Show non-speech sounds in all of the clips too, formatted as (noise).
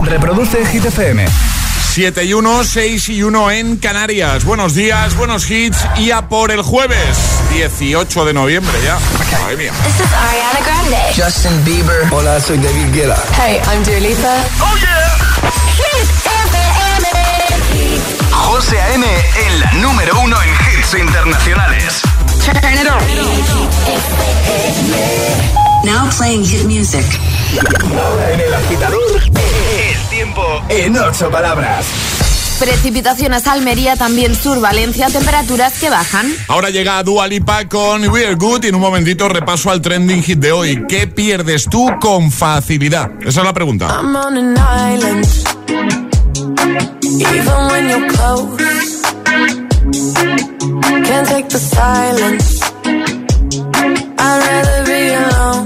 Reproduce Hit FM. 7 y 1, 6 y 1 en Canarias. Buenos días, buenos hits y a por el jueves, 18 de noviembre ya. Madre mía. This is Ariana Grande. Justin Bieber. Hola, soy David Guetta. Hey, I'm Dua Lipa. ¡Oh, yeah! Hit FM. José A.M. en la número uno en hits internacionales. Turn it on. Now playing hit music. Ahora en el agitador, el tiempo en ocho palabras. Precipitaciones Almería, también Sur Valencia, temperaturas que bajan. Ahora llega Dua Lipa con We're Good y en un momentito repaso al trending hit de hoy. ¿Qué pierdes tú con facilidad? Esa es la pregunta. I'm on an island. Even when you're close, can't take the silence. I'd rather be alone.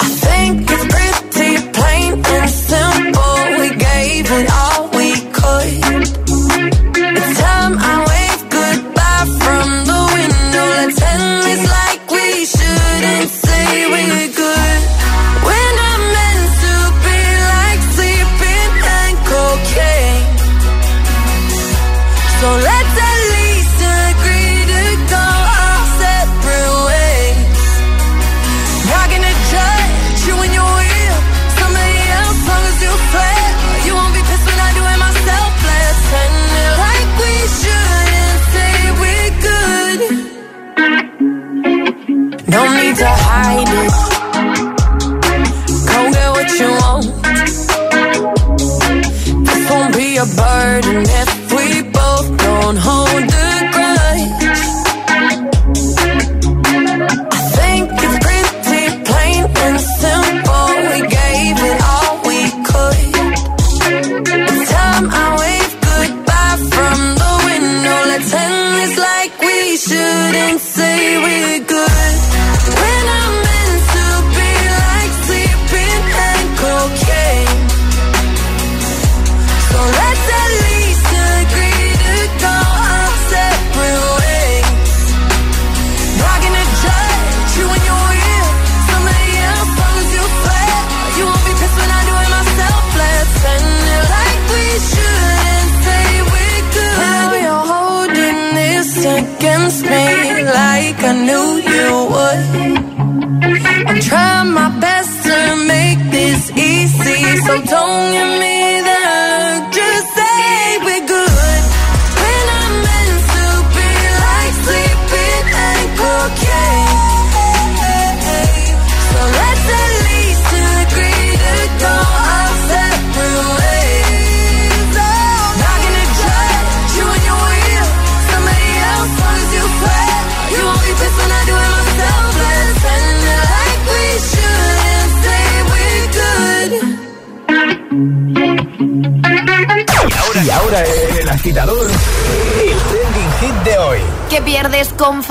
I think it's pretty plain and simple. We gave it all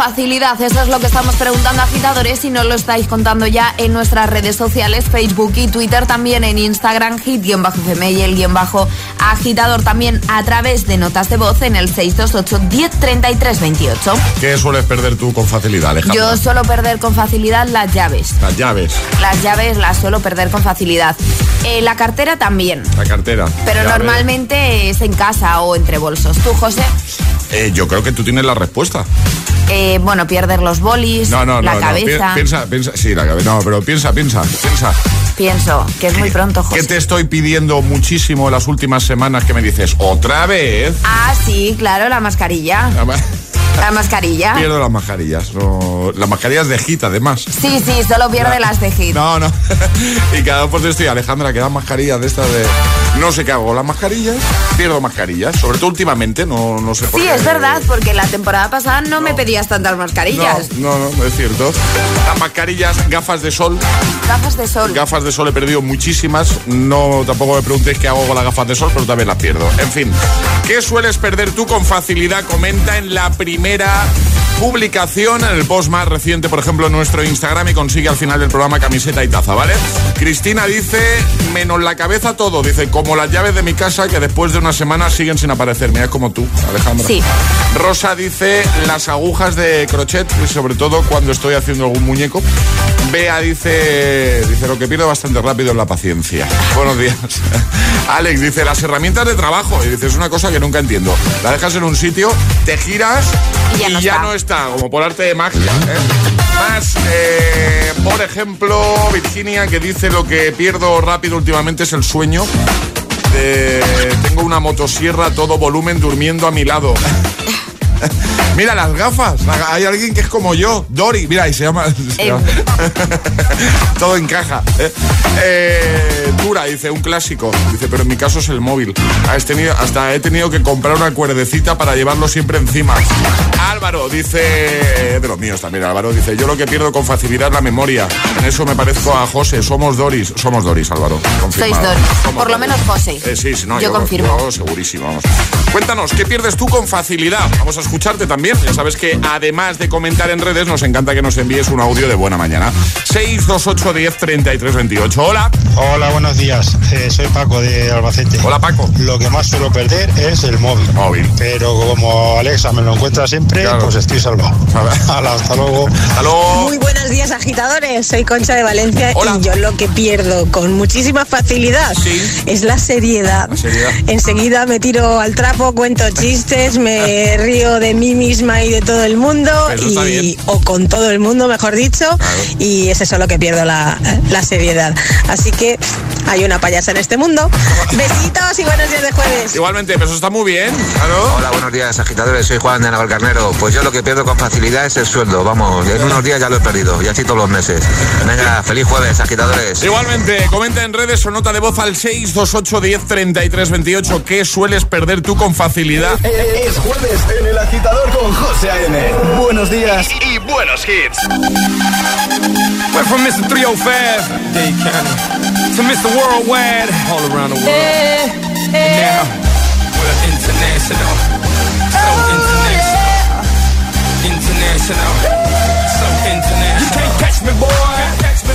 facilidad? Eso es lo que estamos preguntando a agitadores y nos lo estáis contando ya en nuestras redes sociales, Facebook y Twitter, también en Instagram, hit-fm y el guion bajo agitador, también a través de notas de voz en el 628-103328. ¿Qué sueles perder tú con facilidad, Alejandra? Yo suelo perder con facilidad las llaves. Las llaves, Las llaves las suelo perder con facilidad. Eh, la cartera también, la cartera. pero normalmente es en casa o entre bolsos. ¿Tú, José? Eh, yo creo que tú tienes la respuesta. Eh, bueno, pierdes los bolis, No, no, la no, cabeza. Pi- Piensa, piensa. Sí, la cabeza. No, pero piensa, piensa, piensa. Pienso que es muy pronto, ¿Qué José. te estoy pidiendo muchísimo las últimas semanas que me dices otra vez? Ah, sí, claro, la mascarilla. La (laughs) mascarilla. (laughs) Pierdo las mascarillas. No, las mascarillas de hit, además. Sí, sí, solo pierde las de hit. No, no. (laughs) y cada vez pues estoy, Alejandra, que da mascarillas de estas de. No sé qué hago, las mascarillas, pierdo mascarillas. Sobre todo últimamente, no, no sé por Sí, qué. es verdad, porque la temporada pasada no, me pedías tantas mascarillas. No, no, no, es cierto. Las mascarillas, gafas de sol. Gafas de sol. Gafas de sol he perdido muchísimas. No, tampoco me preguntéis qué hago con las gafas de sol, pero también las pierdo. En fin, ¿qué sueles perder tú con facilidad? Comenta en la primera publicación en el post más reciente, por ejemplo, en nuestro Instagram y consigue al final del programa camiseta y taza, ¿vale? Cristina dice, menos la cabeza todo, dice, como las llaves de mi casa que después de una semana siguen sin aparecer. Mira, es como tú, Alejandra. Sí. Rosa dice, las agujas de crochet, y sobre todo cuando estoy haciendo algún muñeco. Bea dice, dice, lo que pierdo bastante rápido es la paciencia. (laughs) Buenos días. (laughs) Alex dice, las herramientas de trabajo. Y dice, es una cosa que nunca entiendo. La dejas en un sitio, te giras Y ya no está. no está, como por arte de magia. ¿eh? Más, eh, por ejemplo, Virginia que dice lo que pierdo rápido últimamente es el sueño. De- tengo una motosierra todo volumen durmiendo a mi lado. (laughs) Mira las gafas. Hay alguien que es como yo, Dori. Mira, y se llama. (laughs) se Eh. llama- (laughs) Todo encaja. ¿eh? Eh, Dura, dice, un clásico. Dice, pero en mi caso es el móvil. Has tenido- hasta he tenido que comprar una cuerdecita para llevarlo siempre encima. Álvaro dice, de los míos también, Álvaro dice, yo lo que pierdo con facilidad es la memoria. En eso me parezco a José. Somos Doris. Somos Doris, Álvaro. confirmado. Sois Doris. Somos Por lo menos José. Eh, sí, sí, no, Yo confirmo. yo segurísimo, vamos. Cuéntanos, ¿qué pierdes tú con facilidad? Vamos a escucharte también. Ya sabes que además de comentar en redes, nos encanta que nos envíes un audio de buena mañana. 628 10 33 28. Hola. Hola, buenos días. Eh, soy Paco de Albacete. Hola, Paco. Lo que más suelo perder es el móvil. Móvil. Pero como Alexa me lo encuentra siempre, Claro. pues estoy salvado. (laughs) Salva. Hala, hasta luego. Hasta luego. Muy buenos días, agitadores. Soy Concha de Valencia Hola. y yo lo que pierdo con muchísima facilidad Sí. es la seriedad. La seriedad. Enseguida me tiro al trapo, cuento chistes, me (laughs) río de mí y de todo el mundo, y, o con todo el mundo, mejor dicho, y es eso lo que pierdo la, la seriedad. Así que hay una payasa en este mundo. Besitos y buenos días de jueves. Igualmente, pero eso está muy bien. Claro. Hola, buenos días, agitadores. Soy Juan de Navalcarnero. Pues yo lo que pierdo con facilidad es el sueldo. Vamos, en unos días ya lo he perdido. Y así todos los meses. Venga, feliz jueves, agitadores. Igualmente, comenta en redes o nota de voz al 628 10 33 28. ¿Qué sueles perder tú con facilidad? Es jueves en el agitador con José A.M. Buenos días y buenos hits. Went from Mr. 305, Dade County, to Mr. Worldwide, all around the world. And now, we're international. So oh, international. International. So international. You can't catch me, boy.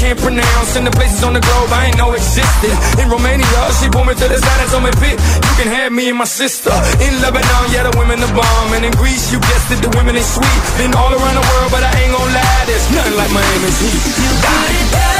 can't pronounce, and the places on the globe I ain't know existed. In Romania, she pulled me to the side and told me, Pit, you can have me and my sister. In Lebanon, yeah, the women are bomb. And in Greece, you guessed it, the women ain't sweet. Been all around the world, but I ain't gon' lie, there's nothing like Miami's heat. Down in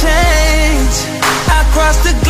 change. I crossed the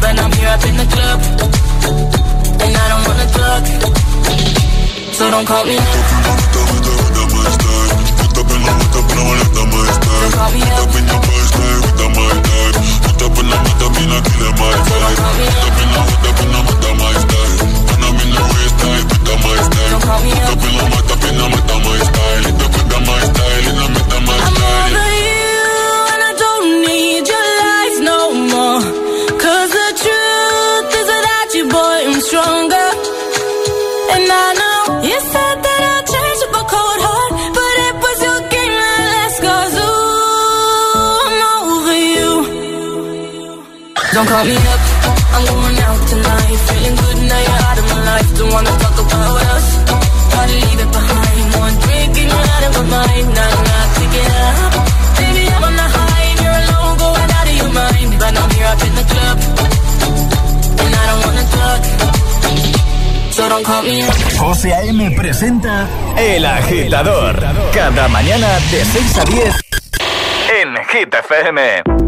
But I'm here up in the club. And I don't wanna talk. So don't call me. Put up in the put up in the. Put up in the put up. Put up in the put up in the my. Put up in the put up in the put up in the put up. Put up in the put up in the my style. Put up in the in the put up my style. I'm over you and I don't need. Don't call me up, I'm going out tonight. Feeling good now you're out of my life. Don't wanna talk about us. Gotta leave it behind. One drink and you're out of my mind. Not enough to get up. Baby, I'm on the high and you're alone, going out of your mind. But I'm here up in the club, and I don't wanna talk. So don't call me up. José A.M. presenta El Agitador. Cada mañana de 6 a 10 en Hit FM.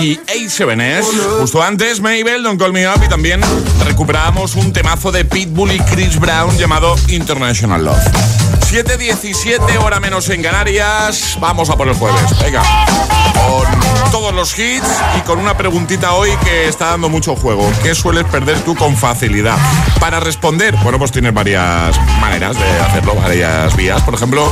y A7S. Justo antes, Mabel, Don't Call Me Up y también recuperamos un temazo de Pitbull y Chris Brown llamado International Love. 7.17 hora menos en Canarias. Vamos a por el jueves. Venga. Con todos los hits y con una preguntita hoy que está dando mucho juego. ¿Qué sueles perder tú con facilidad? Para responder, bueno, pues tienes varias maneras de hacerlo, varias vías. Por ejemplo,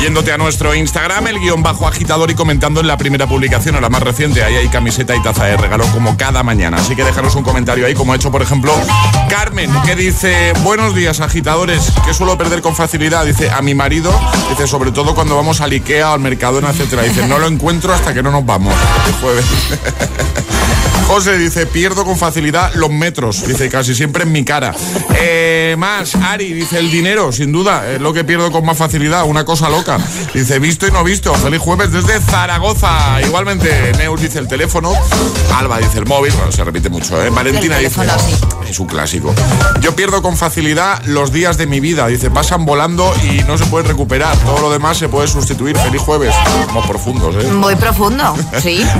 yéndote a nuestro Instagram, el guion bajo agitador y comentando en la primera publicación o la más reciente. Ahí hay camiseta y taza de regalo como cada mañana. Así que déjanos un comentario ahí, como hecho, por ejemplo, Carmen, que dice: Buenos días, agitadores. ¿Qué suelo perder con facilidad? Dice: A mi marido, dice, sobre todo cuando vamos al Ikea, al Mercadona, etcétera. Dice: No lo encuentro hasta que no nos vamos. (laughs) El jueves. (laughs) José dice, pierdo con facilidad los metros. Dice, casi siempre en mi cara. Eh, más, Ari dice, el dinero, sin duda, es lo que pierdo con más facilidad. Una cosa loca. Dice, visto y no visto. Feliz jueves desde Zaragoza. Igualmente, Neus dice el teléfono. Alba dice el móvil. Bueno, se repite mucho, ¿eh? Valentina dice, sí. es un clásico. Yo pierdo con facilidad los días de mi vida. Dice, pasan volando y no se pueden recuperar. Todo lo demás se puede sustituir. Feliz jueves. Somos profundos, ¿eh? Muy profundo, sí. (laughs)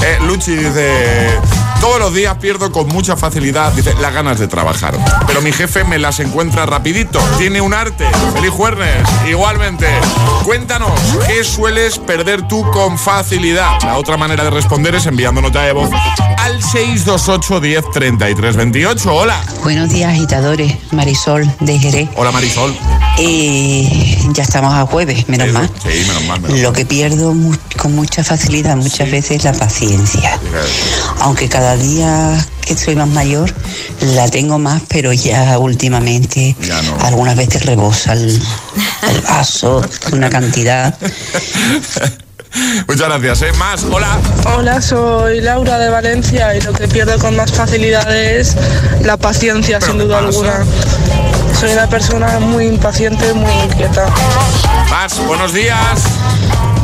Eh, Luchi dice, todos los días pierdo con mucha facilidad, dice, las ganas de trabajar. Pero mi jefe me las encuentra rapidito. Tiene un arte. Feliz jueves. Igualmente. Cuéntanos, ¿qué sueles perder tú con facilidad? La otra manera de responder es enviando nota de voz al 628 10 33 28. Hola. Buenos días, agitadores. Marisol de Jerez. Hola Marisol. Eh, ya estamos a jueves, menos mal. Sí, menos mal. menos Lo que pierdo mu- con mucha facilidad muchas veces es la paciencia. Aunque cada día que soy más mayor la tengo más, pero ya últimamente Ya no. algunas veces rebosa el, el vaso, una cantidad. (laughs) Muchas gracias. ¿eh? Más, hola. Hola, soy Laura de Valencia y lo que pierdo con más facilidad es la paciencia, Pero sin duda alguna. Soy una persona muy impaciente, muy inquieta. Más, buenos días.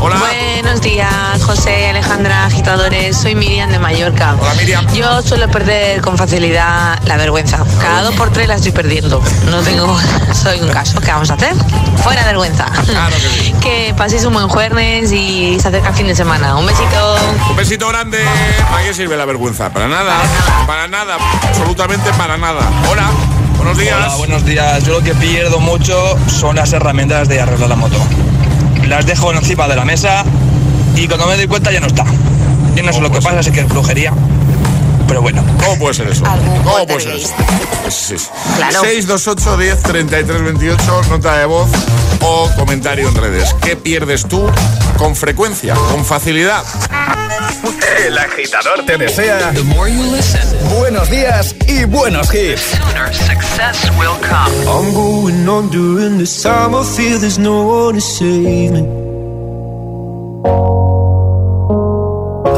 Hola. Buenos días, José, Alejandra, agitadores. Soy Miriam de Mallorca. Hola Miriam. Yo suelo perder con facilidad la vergüenza. Cada dos por tres la estoy perdiendo. No tengo, (laughs) soy un caso. ¿Qué vamos a hacer? Fuera vergüenza. Claro que sí. Que paséis un buen jueves y se acerca el fin de semana. Un besito. Un besito grande. ¿Para qué sirve la vergüenza? Para nada. Para nada. Absolutamente para nada. Hola. Buenos días. Hola, buenos días. Yo lo que pierdo mucho son las herramientas de arreglar la moto. Las dejo encima de la mesa y cuando me doy cuenta ya no está. Yo no sé lo que pasa, sé que es brujería. Pero bueno. ¿Cómo puede ser eso? ¿Cómo puede ser eso? Sí, sí. Claro. 628 10 33 28, nota de voz o comentario en redes. ¿Qué pierdes tú con frecuencia, con facilidad? El agitador te desea buenos días y buenos hits. I'm going on during this time. I feel there's no one to save me.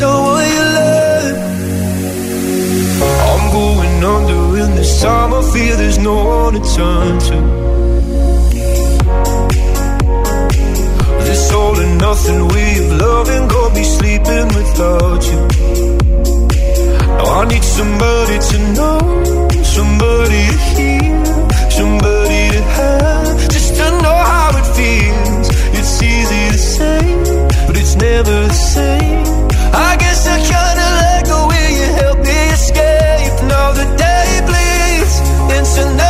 being someone you love. I'm going under in this time. I feel there's no one to turn to. This all and nothing way of loving got me sleeping without you. Now I need somebody to know, somebody to hear, somebody to have, just to know how it feels. It's easy to say, but it's never the same. I guess I kinda like the way you help me escape. Now the day bleeds into nightfall,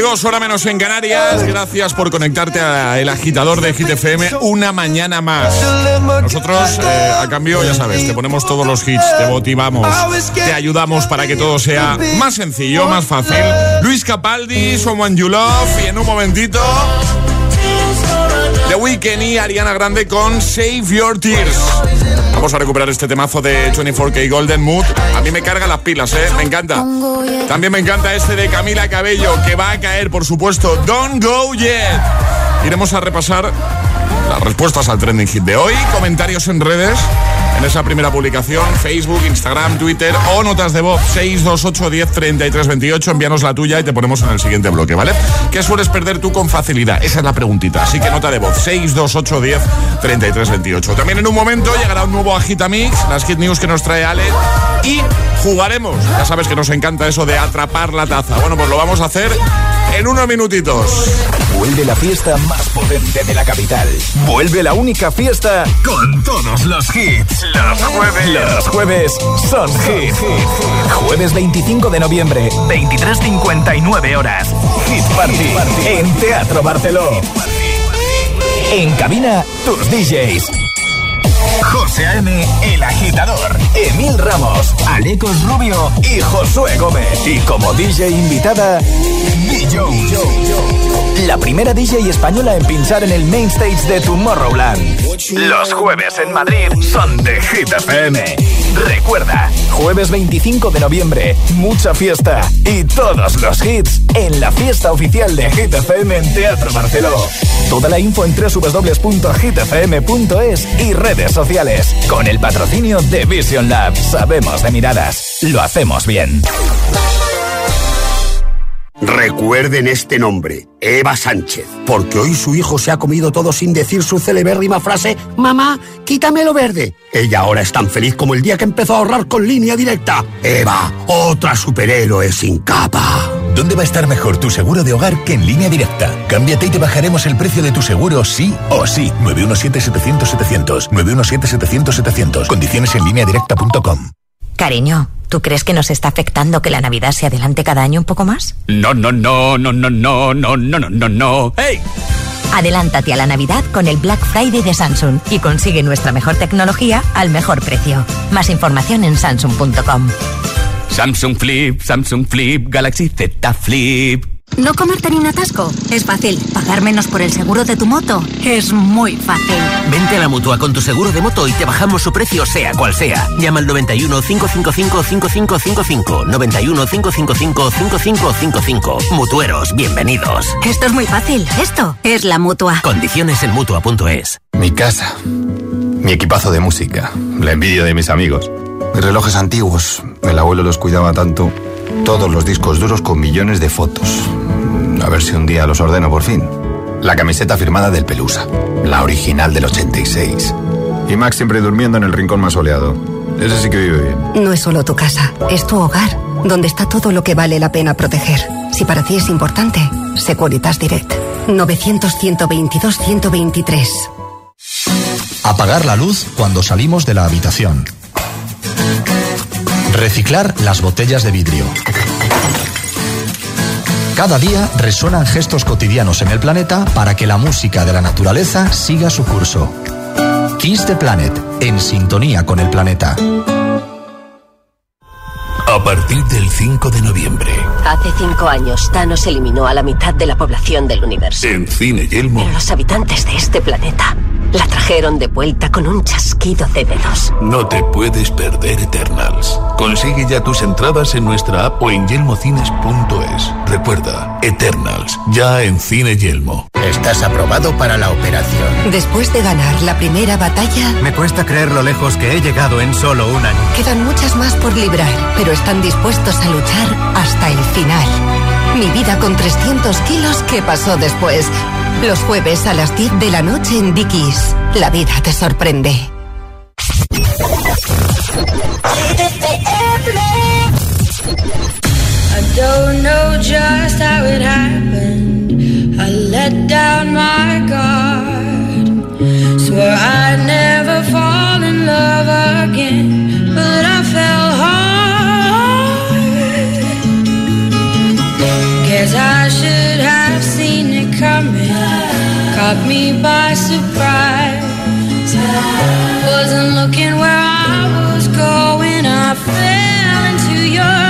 22, hora menos en Canarias. Gracias por conectarte a El Agitador de Hit FM una mañana más. Nosotros, eh, a cambio, ya sabes, te ponemos todos los hits, te motivamos, te ayudamos para que todo sea más sencillo, más fácil. Luis Capaldi, Someone You Love y en un momentito... The Weeknd y Ariana Grande con Save Your Tears. Vamos a recuperar este temazo de 24K Golden Mood. A mí me carga las pilas, ¿eh? Me encanta. También me encanta este de Camila Cabello, que va a caer, por supuesto. Don't Go Yet. Iremos a repasar las respuestas al trending hit de hoy, comentarios en redes, en esa primera publicación, Facebook, Instagram, Twitter o notas de voz 628 10 33 28. Envíanos la tuya y te ponemos en el siguiente bloque, ¿vale? ¿Qué sueles perder tú con facilidad? Esa es la preguntita. Así que nota de voz 628 10 33 28. También en un momento llegará un nuevo Agitamix, las hit news que nos trae Ale y jugaremos. Ya sabes que nos encanta eso de atrapar la taza. Bueno, pues lo vamos a hacer en unos minutitos. Vuelve la fiesta más potente de la capital. Vuelve la única fiesta con todos los hits. Los jueves. Los jueves son hit. Jueves 25 de noviembre, 23.59 horas. Hit Party, en Teatro Barceló. En cabina, tus DJs. José A.M., El Agitador, Emil Ramos, Alecos Rubio y Josué Gómez. Y como DJ invitada, Billo. La primera DJ española en pinchar en el main stage de Tomorrowland. Los jueves en Madrid son de Hit FM. Recuerda, jueves 25 de noviembre, mucha fiesta y todos los hits en la fiesta oficial de Hit FM en Teatro Barceló. Toda la info en www.hitfm.es y redes sociales. Con el patrocinio de Vision Lab. Sabemos de miradas. Lo hacemos bien. Recuerden este nombre, Eva Sánchez, porque hoy su hijo se ha comido todo sin decir su celebérrima frase, Mamá, quítame lo verde. Ella ahora es tan feliz como el día que empezó a ahorrar con línea directa. Eva, otra superhéroe sin capa. ¿Dónde va a estar mejor tu seguro de hogar que en línea directa? Cámbiate y te bajaremos el precio de tu seguro sí o sí. 917-700-700. 917-700-700. Condiciones en línea directa.com. Cariño, ¿tú crees que nos está afectando que la Navidad se adelante cada año un poco más? No, no, no, no, no, no, no, no, no, no, no. ¡Hey! Adelántate a la Navidad con el Black Friday de Samsung y consigue nuestra mejor tecnología al mejor precio. Más información en samsung.com. Samsung Flip, Samsung Flip, Galaxy Z Flip. No comerte ni un atasco. Es fácil. Pagar menos por el seguro de tu moto. Es muy fácil. Vente a la mutua con tu seguro de moto y te bajamos su precio, sea cual sea. Llama al 91 555 5555. 91 555 5555. Mutueros, bienvenidos. Esto es muy fácil. Esto es la mutua. Condiciones en mutua.es. Mi casa. Mi equipazo de música. La envidia de mis amigos. Mis relojes antiguos. El abuelo los cuidaba tanto. Todos los discos duros con millones de fotos. A ver si un día los ordeno por fin. La camiseta firmada del Pelusa. La original del 86. Y Max siempre durmiendo en el rincón más soleado. Ese sí que vive bien. No es solo tu casa, es tu hogar, donde está todo lo que vale la pena proteger. Si para ti es importante, Securitas Direct. 900-122-123. Apagar la luz cuando salimos de la habitación. Reciclar las botellas de vidrio. Cada día resuenan gestos cotidianos en el planeta para que la música de la naturaleza siga su curso. Kiss the Planet, en sintonía con el planeta. A partir del 5 de noviembre, Hace cinco años, Thanos eliminó a la mitad de la población del universo. en Cine Yelmo, Pero los habitantes de este planeta la trajeron de vuelta con un chasquido de dedos. no te puedes perder Eternals. Consigue ya tus entradas en nuestra app o en yelmocines.es. Recuerda, Eternals, ya en Cine Yelmo. Estás aprobado para la operación. Después de ganar la primera batalla, Me cuesta creer lo lejos que he llegado en solo un año. quedan muchas más por librar, pero están dispuestos a luchar hasta el final. Mi vida con 300 kilos, ¿qué pasó después? Los jueves a las 10 de la noche en Dickies. La vida te sorprende. I don't know just how it happened. I let down my guard. Swore I'd never fall in love again, should have seen it coming. Caught me by surprise. Wasn't looking where I was going. I fell into your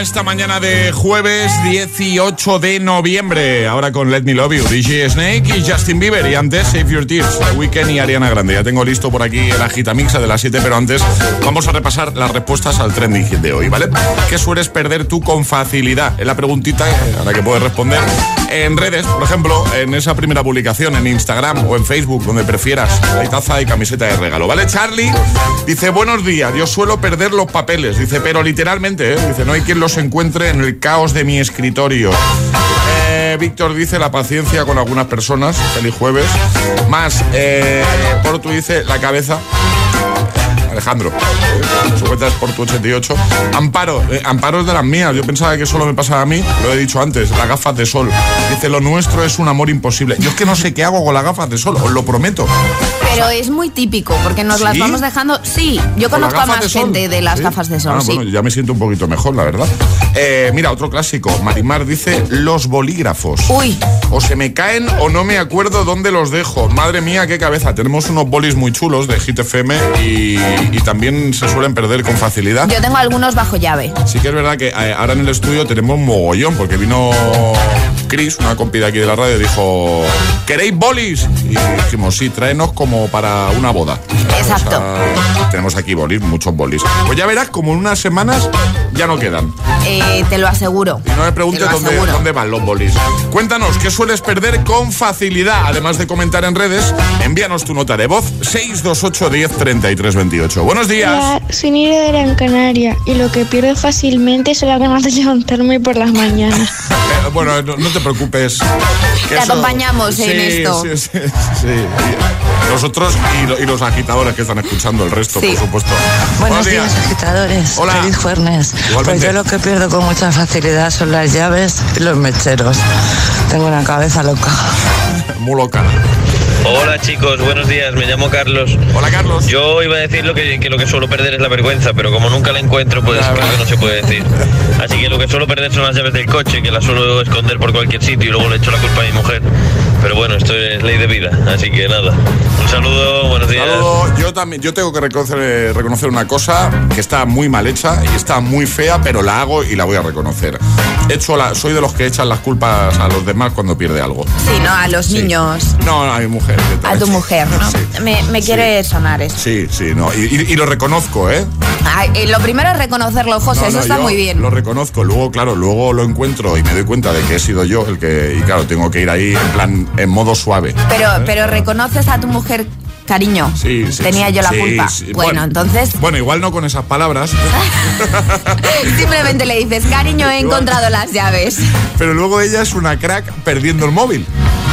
Esta mañana de jueves 18 de noviembre. Ahora con Let Me Love You, DJ Snake y Justin Bieber. Y antes Save Your Tears, The Weeknd y Ariana Grande. Ya tengo listo por aquí el agitamixa de las 7, pero antes vamos a repasar las respuestas al trending de hoy, ¿vale? ¿Qué sueles perder tú con facilidad? Es la preguntita eh, a la que puedes responder en redes, por ejemplo, en esa primera publicación en Instagram o en Facebook, donde prefieras. Hay taza y camiseta de regalo, ¿vale? Charlie dice, buenos días, yo suelo perder los papeles, dice, pero literalmente, ¿eh? dice, no hay quien los encuentre en el caos de mi escritorio. Eh, Víctor dice la paciencia con algunas personas, feliz jueves. Más, eh, dice la cabeza. Alejandro, su cuenta es por tu 88. Amparo, eh, Amparo es de las mías. Yo pensaba que solo me pasaba a mí, lo he dicho antes, las gafas de sol. Dice, lo nuestro es un amor imposible. Yo es que no sé qué hago con las gafas de sol, os lo prometo. Pero es muy típico, porque nos las vamos dejando. Sí, yo ¿Con las conozco a más gente de las ¿Sí? gafas de sol, Ah, sí. Bueno, ya me siento un poquito mejor, la verdad. Eh, mira, otro clásico. Marimar dice los bolígrafos. Uy. O se me caen o no me acuerdo dónde los dejo. Madre mía, qué cabeza. Tenemos unos bolis muy chulos de Hit FM y, y también se suelen perder con facilidad. Yo tengo algunos bajo llave. Sí que es verdad que eh, ahora en el estudio tenemos mogollón, porque vino Chris, una compi de aquí de la radio, dijo, ¿queréis bolis? Y dijimos, sí, tráenos como para una boda. Exacto. Tenemos aquí bolis, muchos bolis. Pues ya verás, como en unas semanas ya no quedan. Eh, te lo aseguro. Y no me preguntes dónde, dónde van los bolis. Cuéntanos, ¿qué sueles perder con facilidad? Además de comentar en redes, envíanos tu nota de voz 628 10 33 28. Buenos días. Hola, soy Nire de Gran Canaria y lo que pierdo fácilmente son las ganas de levantarme por las mañanas. (laughs) Bueno, no, no te preocupes. Te acompañamos en esto. Sí, sí, sí. Nosotros nosotros y, lo- y los agitadores que están escuchando el resto, Sí. por supuesto. Buenos días, agitadores. Hola. Feliz jueves. Pues yo lo que pierdo con mucha facilidad son las llaves y los mecheros. Tengo una cabeza loca. Muy loca. Hola chicos, buenos días, me llamo Carlos. Hola Carlos. Yo iba a decir lo que, que lo que suelo perder es la vergüenza, pero como nunca la encuentro, pues creo que no se puede decir. Así que lo que suelo perder son las llaves del coche, que las suelo esconder por cualquier sitio y luego le echo la culpa a mi mujer. Pero bueno, esto es ley de vida, así que nada. Un saludo, buenos días. Saludo. Yo también, yo tengo que reconocer, eh, reconocer una cosa que está muy mal hecha y está muy fea, pero la hago y la voy a reconocer. Hecho la, soy de los que echan las culpas a los demás cuando pierde algo. Sí, ¿no? A los niños, No, a mi mujer. A tu mujer, ¿no? Sí. Me, me quiere sonar eso. Sí, sí, no. Y, y- y lo reconozco, ¿eh? Ay, eh, lo primero es reconocerlo, José, No, eso no, está muy bien. Lo reconozco, luego, claro, luego lo encuentro y me doy cuenta de que he sido yo el que. Y claro, tengo que ir ahí en plan, en modo suave. Pero, pero reconoces a tu mujer, cariño. Sí, sí. Tenía sí, yo la sí, culpa. sí. Bueno, entonces Bueno, igual no con esas palabras, (laughs) simplemente le dices, cariño, he encontrado las llaves. pero luego ella es una crack perdiendo el móvil.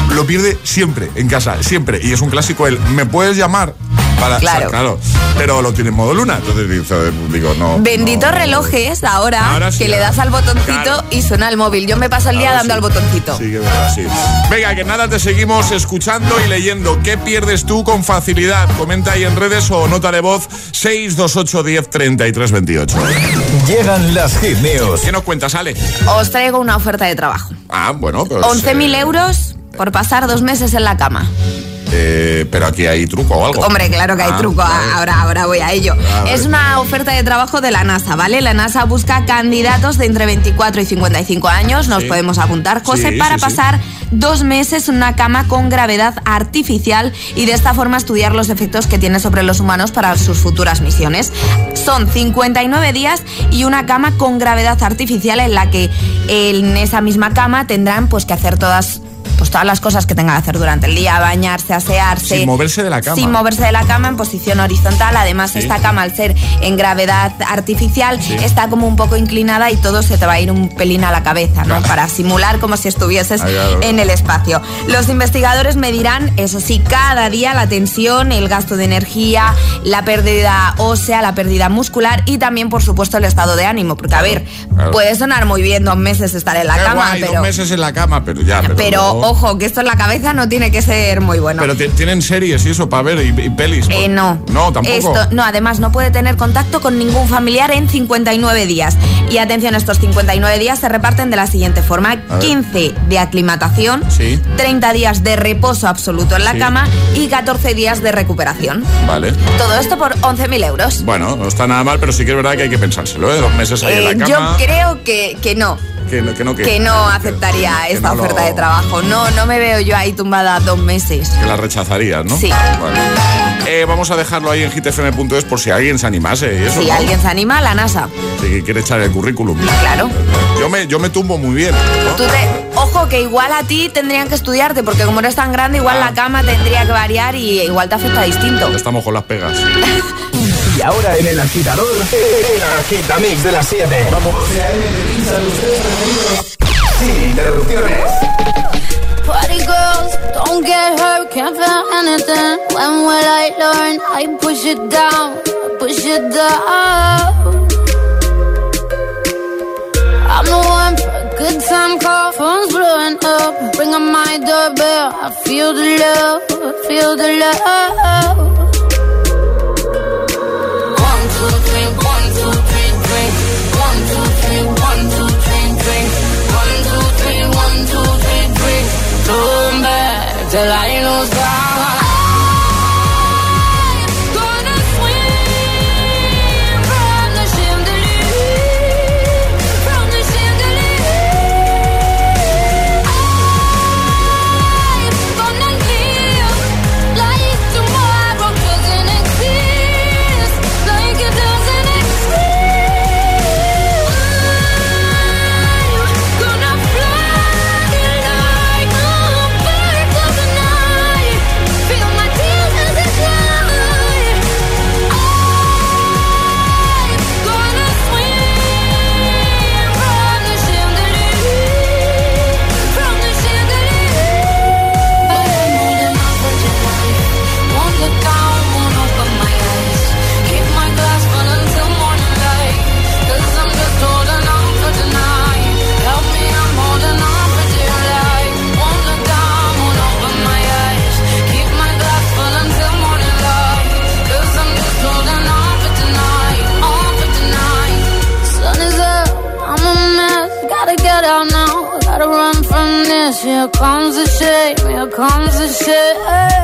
Lo pierde siempre en casa, siempre. Y es un clásico el, ¿me puedes llamar? Para, Claro. o sea, claro. Pero lo tiene en modo luna. Entonces dice, digo, no. Benditos relojes ahora, Ahora sí, que le das al botoncito Claro. y suena el móvil. Yo me paso el día Ahora dando sí. al botoncito. Sí, que verdad, sí. Venga, que nada, te seguimos escuchando y leyendo. ¿Qué pierdes tú con facilidad? Comenta ahí en redes o nota de voz 628 10 33 28. Llegan las news. ¿Qué nos cuentas, Ale? Os traigo una oferta de trabajo. Ah, bueno, pues. 11.000 eh, euros por pasar dos meses en la cama. eh, pero aquí hay truco o algo. Hombre, claro que hay Ah, truco, vale. ahora, ahora voy a ello. A. Es una oferta de trabajo de la NASA, ¿vale? La NASA busca candidatos de entre 24 y 55 años, nos Sí. podemos apuntar, José, Sí, para sí. pasar dos meses en una cama con gravedad artificial y de esta forma estudiar los efectos que tiene sobre los humanos para sus futuras misiones. Son 59 días y una cama con gravedad artificial en la que en esa misma cama tendrán pues que hacer todas pues todas las cosas que tengan que hacer durante el día, bañarse, asearse. Sin moverse de la cama. Sin moverse de la cama en posición horizontal. Además, Sí. esta cama, al ser en gravedad artificial, Sí. está como un poco inclinada y todo se te va a ir un pelín a la cabeza, ¿no? Para simular como si estuvieses claro. en el espacio. Los investigadores medirán, eso sí, cada día la tensión, el gasto de energía, la pérdida ósea, la pérdida muscular y también, por supuesto, el estado de ánimo. Porque, a ver, puede sonar muy bien dos meses estar en la Qué cama, guay, pero. dos meses en la cama, pero ya. Pero, Pero ojo, que esto en la cabeza no tiene que ser muy bueno. Pero ti- tienen series y eso para ver y, y pelis. Eh, no. No, tampoco. Esto, no, además no puede tener contacto con ningún familiar en 59 días. Y atención, estos 59 días se reparten de la siguiente forma. ver. 15 de aclimatación, Sí. 30 días de reposo absoluto en la Sí. cama y 14 días de recuperación. Vale. Todo esto por 11.000 euros. Bueno, no está nada mal, pero sí que es verdad que hay que pensárselo, ¿eh? Dos meses ahí en Eh, la yo cama. creo que, que no. Que no, que no, que, Que no aceptaría que esta no lo- oferta de trabajo. No, no me veo yo ahí tumbada dos meses. que la rechazarías, ¿no? Sí. Vale. Eh, vamos a dejarlo ahí en hitfm.es por si alguien se animase. Eso, Si alguien se anima, la NASA. Que quiere echar el currículum. Claro. Yo me, yo me tumbo muy bien. Tú te- ojo que igual a ti tendrían que estudiarte porque como eres tan grande igual Ah. la cama tendría que variar y igual te afecta distinto. Estamos con las pegas. (laughs) Y ahora en el agitador, el agitamix de las 7. Vamos. Sin interrupciones. Party girls, don't get hurt, can't feel anything. When will I learn? I push it down, push it down. I'm the one for a good time call, phone's blowing up. Ring on my doorbell, I feel the love, I feel the love. Till I comes a shit.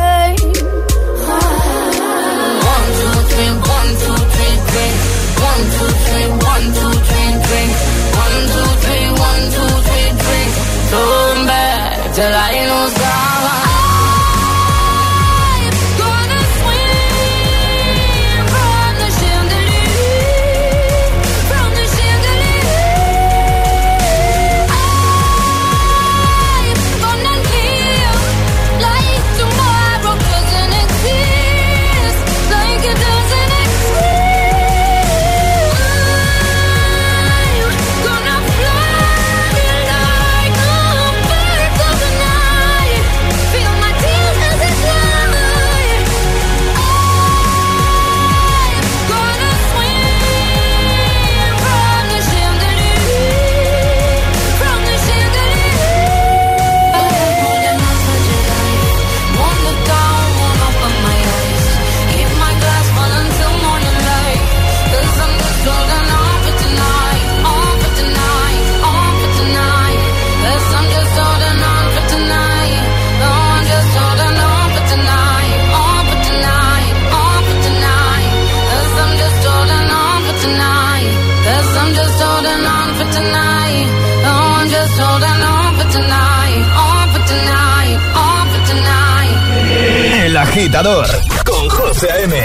El agitador con José M.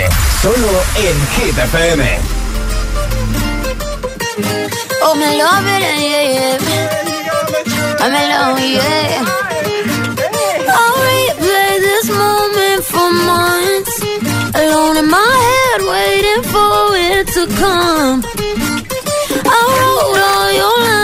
Solo en Hit FM. Oh, me love it, yeah, yeah. I'm alone, yeah. I'll replay this moment for months. Alone in my head, waiting for it to come. I wrote all your lines.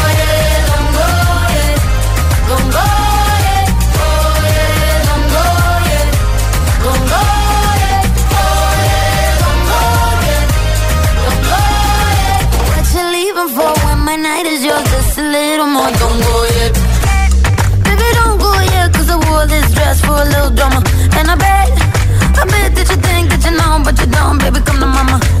it down, baby, come to mama.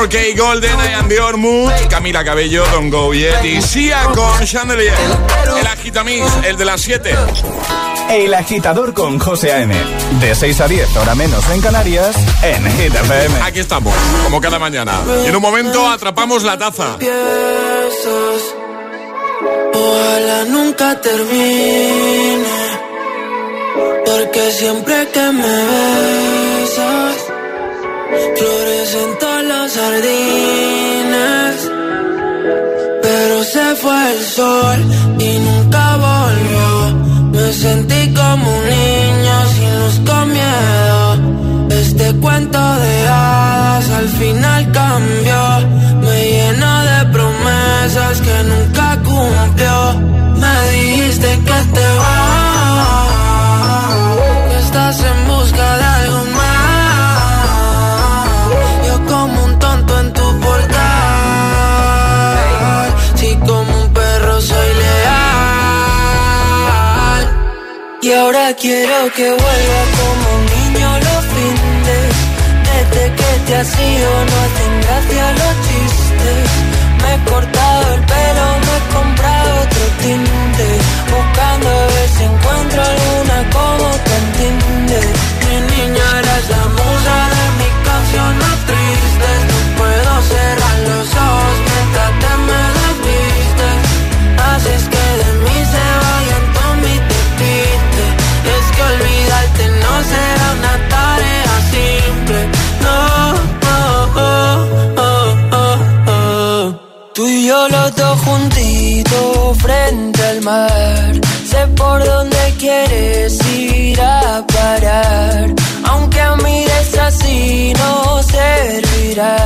4K Golden, I am Dior Mood, Camila Cabello, Don Go Yet y Sia con Chandelier. El agitamix, el de las 7. El agitador con José A.M. De 6 a 10, hora menos en Canarias, en Hit Aquí estamos, como cada mañana. Y en un momento atrapamos la taza. Piezas, ojalá nunca termine. Porque siempre que me besas, florecen jardines. Pero se fue el sol y nunca volvió. Me sentí como un niño sin luz con miedo. Este cuento de hadas al final cambió. Me llenó de promesas que nunca cumplió. Me dijiste que te vas, ahora quiero que vuelva como un niño los fines. Desde que te has ido no hacen gracia los chistes. Me he cortado el pelo, me he comprado otro tinte. Buscando a ver si encuentro alguna como te entiende. Mi niña eres la musa de mis canciones tristes. No puedo cerrar yo los dos juntitos frente al mar. Sé por dónde quieres ir a parar. Aunque mires así no servirá.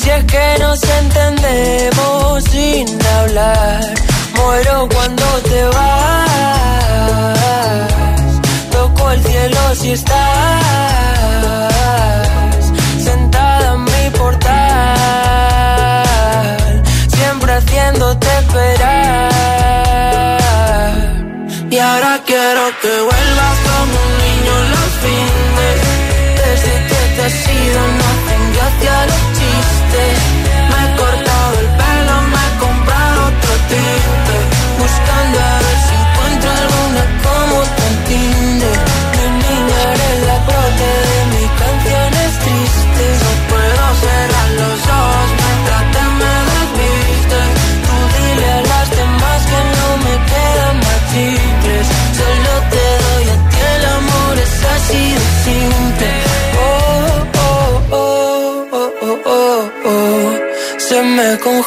Si es que nos entendemos sin hablar. Muero cuando te vas. Toco el cielo si estás sentada en mi portal, siempre haciéndote esperar. Y ahora quiero que vuelvas como un niño los fines. Desde que te has ido no hacen gracia los chistes.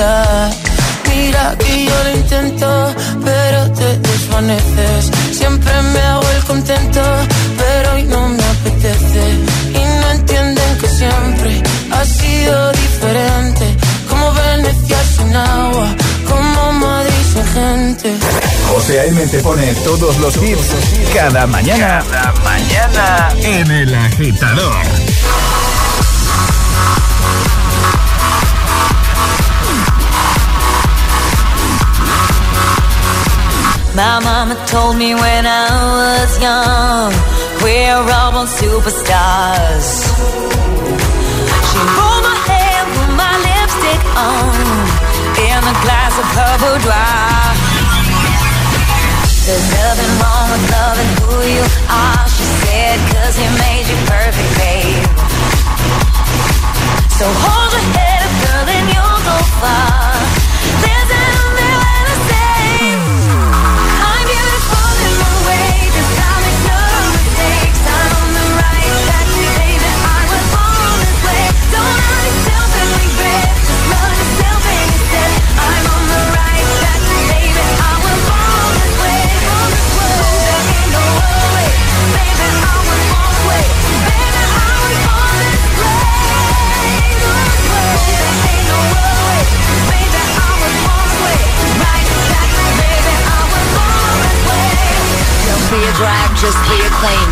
Mira que yo lo intento, pero te desvaneces. Siempre me hago el contento, pero hoy no me apetece. Y no entienden que siempre ha sido diferente. Como Venecia sin agua, como Madrid sin gente. José A.M. te pone todos los hits cada mañana. Cada mañana en El Agitador. My mama told me when I was young, we're all born superstars. She rolled my hair, put my lipstick on, in a glass of her boudoir. There's nothing wrong with loving who you are, she said, cause he made you perfect, babe.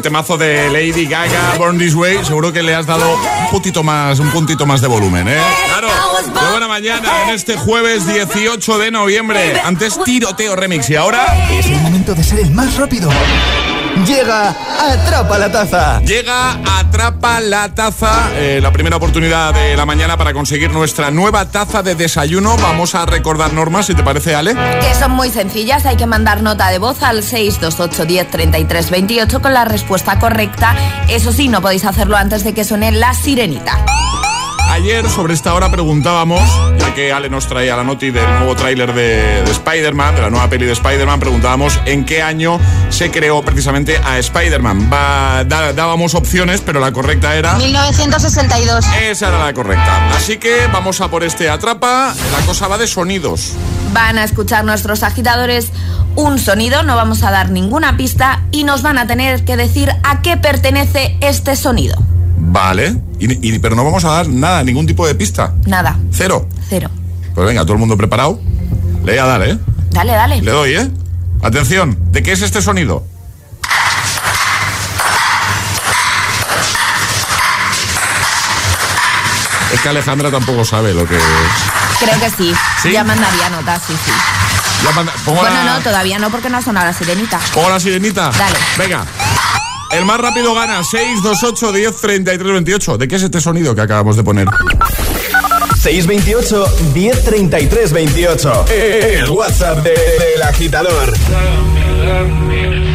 Qué temazo de Lady Gaga, Born This Way. Seguro que le has dado un puntito más, un puntito más de volumen, ¿eh? Claro. Qué buena mañana en este jueves 18 de noviembre. Antes tiroteo remix y ahora Es el momento de ser el más rápido. Llega Atrapa la Taza. llega Atrapa la Taza, eh, la primera oportunidad de la mañana para conseguir nuestra nueva taza de desayuno. Vamos a recordar normas, si te parece, Ale. Que son muy sencillas, hay que mandar nota de voz al 628 10 33 28 con la respuesta correcta. Eso sí, no podéis hacerlo antes de que suene la sirenita. Ayer sobre esta hora preguntábamos, ya que Ale nos traía la noti del nuevo tráiler de, de Spider-Man, de la nueva peli de Spider-Man, preguntábamos en qué año se creó precisamente a Spider-Man. Da- dábamos opciones, pero la correcta era... 1962. Esa era la correcta. Así que vamos a por este atrapa. La cosa va de sonidos. Van a escuchar nuestros agitadores un sonido, no vamos a dar ninguna pista y nos van a tener que decir a qué pertenece este sonido. Vale. Y- y- pero no vamos a dar nada, ningún tipo de pista. Nada, Cero. cero. Pues venga, todo el mundo preparado. Le voy a dar, ¿eh? Dale, dale. Le doy, ¿eh? Atención, ¿de qué es este sonido? Es que Alejandra tampoco sabe lo que es. Creo que sí. ¿Sí? Ya mandaría notas, sí, sí. Ya manda- pongo Bueno, la- no, todavía no, porque no ha sonado la sirenita. ¿Pongo la sirenita? Dale. Venga. El más rápido gana 628 10 33 28. ¿De qué es este sonido que acabamos de poner? 628 1033 28. El WhatsApp de- del agitador.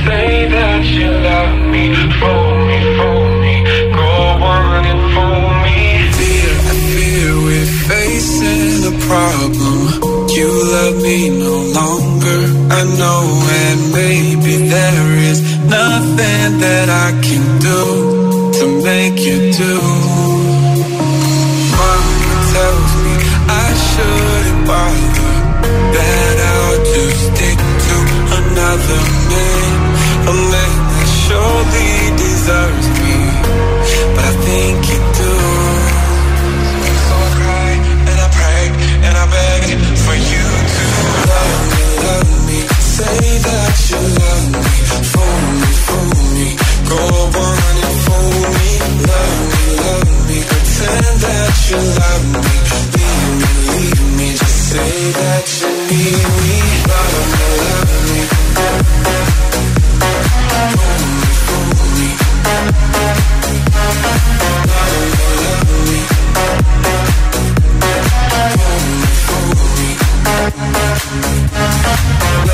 Say that you love me, phone me, phone me, go on and phone me. Fear, I fear we're facing a problem. You love me no longer, I know, and maybe there is nothing that I can do to make you do. Mama tells me I shouldn't bother, that I'll just stick to another man, a man that surely deserves me, but I think you do. So I cry and I pray and I beg for you to love me, love me. Say that you love Go on and fool me, love me, love me. Pretend that you love me, leave me, leave me. Just say that you need me, love me, love me. Fool me, fool me.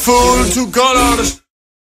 fool to colors.